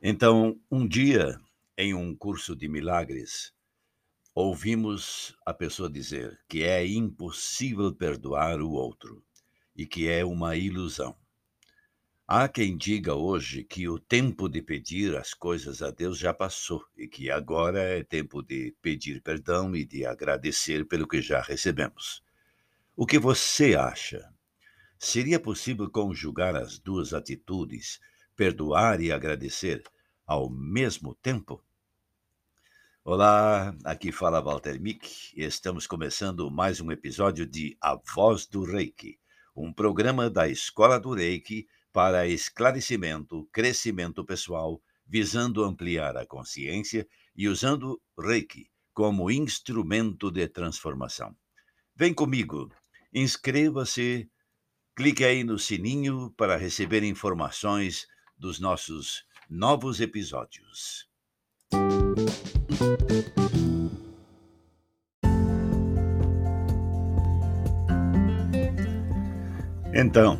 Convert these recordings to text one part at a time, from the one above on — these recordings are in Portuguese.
Então, um dia, em um curso de milagres, ouvimos a pessoa dizer que é impossível perdoar o outro e que é uma ilusão. Há quem diga hoje que o tempo de pedir as coisas a Deus já passou e que agora é tempo de pedir perdão e de agradecer pelo que já recebemos. O que você acha? Seria possível conjugar as duas atitudes, perdoar e agradecer, ao mesmo tempo? Olá, aqui fala Walter Mick estamos começando mais um episódio de A Voz do Reiki, um programa da Escola do Reiki para esclarecimento, crescimento pessoal, visando ampliar a consciência e usando Reiki como instrumento de transformação. Vem comigo, inscreva-se, clique aí no sininho para receber informações dos nossos novos episódios. Então,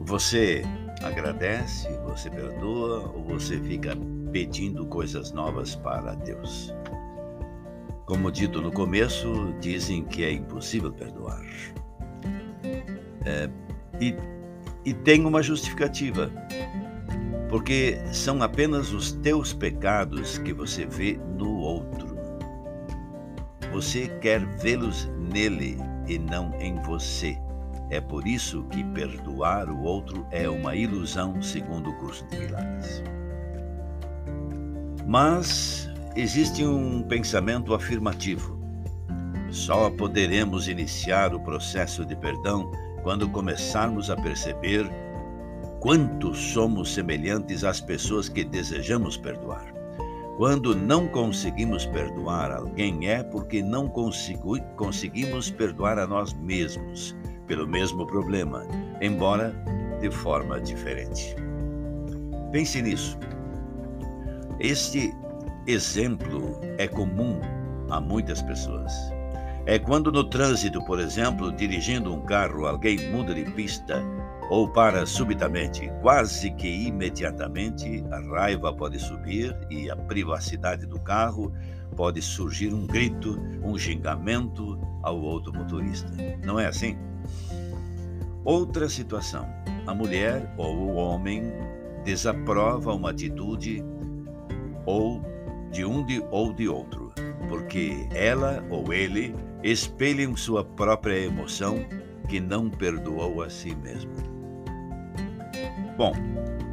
você agradece, você perdoa ou você fica pedindo coisas novas para Deus? Como dito no começo, dizem que é impossível perdoar. É, e, e tem uma justificativa. Porque são apenas os teus pecados que você vê no outro. Você quer vê-los nele e não em você. É por isso que perdoar o outro é uma ilusão, segundo o curso de milagres. Mas existe um pensamento afirmativo. Só poderemos iniciar o processo de perdão quando começarmos a perceber quanto somos semelhantes às pessoas que desejamos perdoar. Quando não conseguimos perdoar alguém, é porque não conseguimos perdoar a nós mesmos pelo mesmo problema, embora de forma diferente. Pense nisso. Este exemplo é comum a muitas pessoas. É quando no trânsito, por exemplo, dirigindo um carro, alguém muda de pista ou para subitamente, quase que imediatamente, a raiva pode subir e a privacidade do carro pode surgir um grito, um xingamento ao outro motorista. Não é assim? Outra situação: a mulher ou o homem desaprova uma atitude ou de um de, ou de outro, porque ela ou ele espelham sua própria emoção que não perdoou a si mesmo. Bom,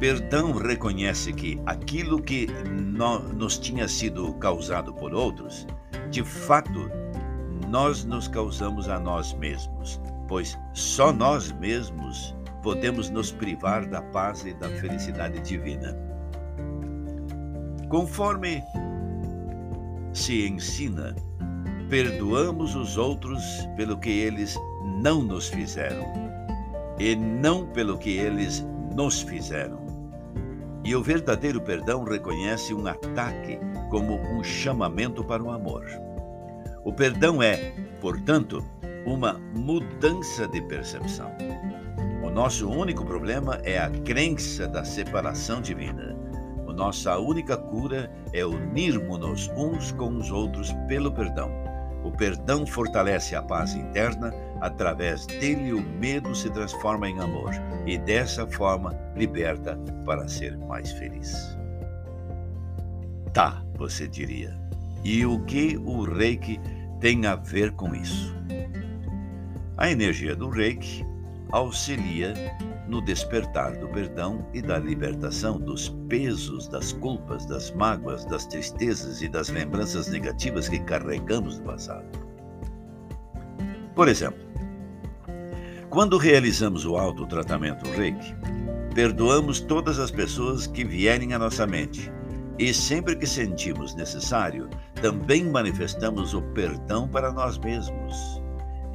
perdão reconhece que aquilo que no, nos tinha sido causado por outros, de fato, nós nos causamos a nós mesmos pois só nós mesmos podemos nos privar da paz e da felicidade divina. Conforme se ensina, perdoamos os outros pelo que eles não nos fizeram e não pelo que eles nos fizeram. E o verdadeiro perdão reconhece um ataque como um chamamento para o amor. O perdão é, portanto, uma mudança de percepção. O nosso único problema é a crença da separação divina. A nossa única cura é unirmos-nos uns com os outros pelo perdão. Perdão fortalece a paz interna, através dele o medo se transforma em amor e dessa forma liberta para ser mais feliz. Tá, você diria. E o que o reiki tem a ver com isso? A energia do reiki auxilia no despertar do perdão e da libertação dos pesos, das culpas, das mágoas, das tristezas e das lembranças negativas que carregamos do passado. Por exemplo, quando realizamos o autotratamento Reiki, perdoamos todas as pessoas que vierem à nossa mente e sempre que sentimos necessário, também manifestamos o perdão para nós mesmos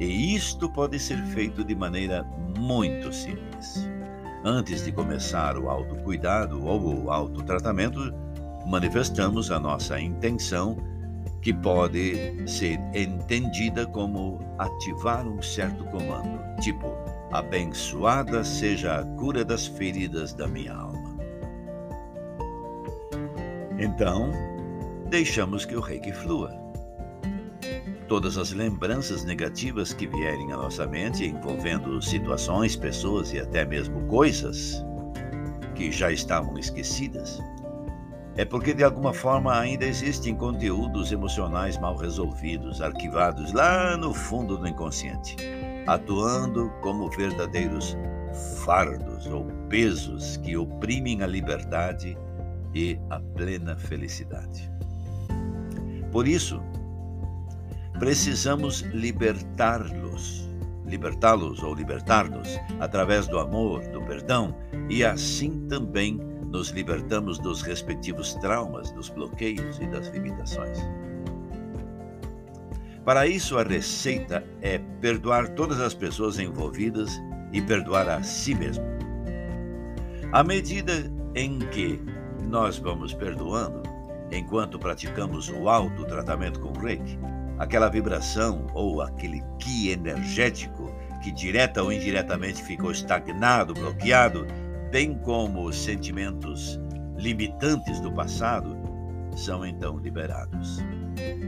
e isto pode ser feito de maneira muito simples. Antes de começar o autocuidado ou o autotratamento, manifestamos a nossa intenção, que pode ser entendida como ativar um certo comando, tipo: abençoada seja a cura das feridas da minha alma. Então, deixamos que o reiki flua. Todas as lembranças negativas que vierem à nossa mente, envolvendo situações, pessoas e até mesmo coisas que já estavam esquecidas, é porque de alguma forma ainda existem conteúdos emocionais mal resolvidos, arquivados lá no fundo do inconsciente, atuando como verdadeiros fardos ou pesos que oprimem a liberdade e a plena felicidade. Por isso, precisamos libertar-los, libertá-los ou libertar-nos através do amor, do perdão e assim também nos libertamos dos respectivos traumas, dos bloqueios e das limitações. Para isso, a receita é perdoar todas as pessoas envolvidas e perdoar a si mesmo. À medida em que nós vamos perdoando, enquanto praticamos o autotratamento com Reiki, aquela vibração ou aquele ki energético que direta ou indiretamente ficou estagnado, bloqueado, bem como os sentimentos limitantes do passado, são então liberados,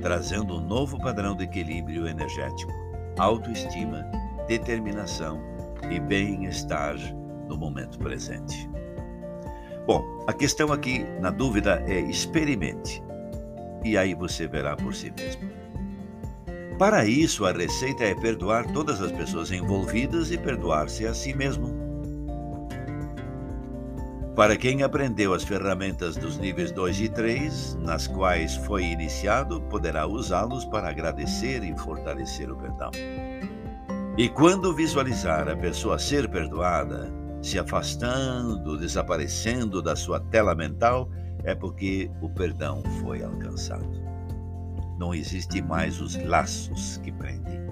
trazendo um novo padrão de equilíbrio energético, autoestima, determinação e bem-estar no momento presente. Bom, a questão aqui, na dúvida, é experimente. E aí você verá por si mesmo. Para isso, a receita é perdoar todas as pessoas envolvidas e perdoar-se a si mesmo. Para quem aprendeu as ferramentas dos níveis 2 e 3, nas quais foi iniciado, poderá usá-los para agradecer e fortalecer o perdão. E quando visualizar a pessoa ser perdoada, se afastando, desaparecendo da sua tela mental, é porque o perdão foi alcançado. Não existe mais os laços que prendem.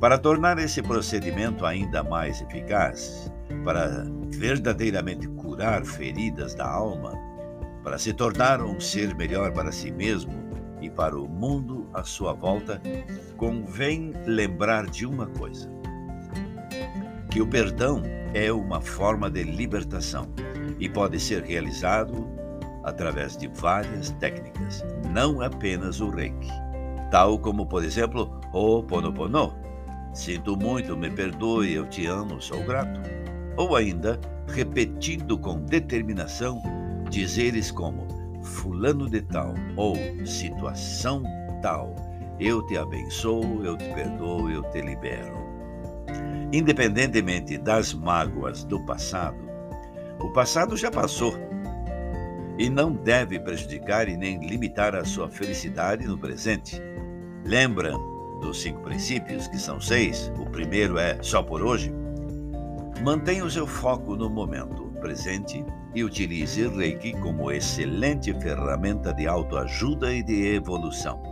Para tornar esse procedimento ainda mais eficaz, para verdadeiramente curar feridas da alma, para se tornar um ser melhor para si mesmo e para o mundo à sua volta, convém lembrar de uma coisa: que o perdão é uma forma de libertação e pode ser realizado através de várias técnicas, não apenas o Reiki, tal como, por exemplo, o Ponopono. Sinto muito, me perdoe, eu te amo, sou grato ou ainda, repetindo com determinação, dizeres como Fulano de Tal ou situação tal, eu te abençoo, eu te perdoo, eu te libero. Independentemente das mágoas do passado, o passado já passou e não deve prejudicar e nem limitar a sua felicidade no presente. Lembra dos cinco princípios, que são seis? O primeiro é só por hoje. Mantenha o seu foco no momento presente e utilize Reiki como excelente ferramenta de autoajuda e de evolução.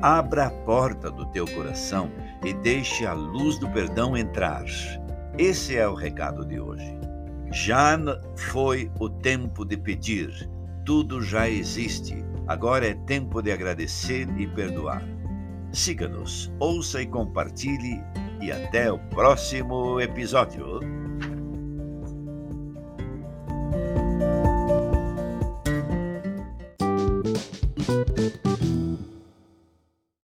Abra a porta do teu coração e deixe a luz do perdão entrar. Esse é o recado de hoje. Já foi o tempo de pedir, tudo já existe. Agora é tempo de agradecer e perdoar. Siga-nos, ouça e compartilhe, e até o próximo episódio.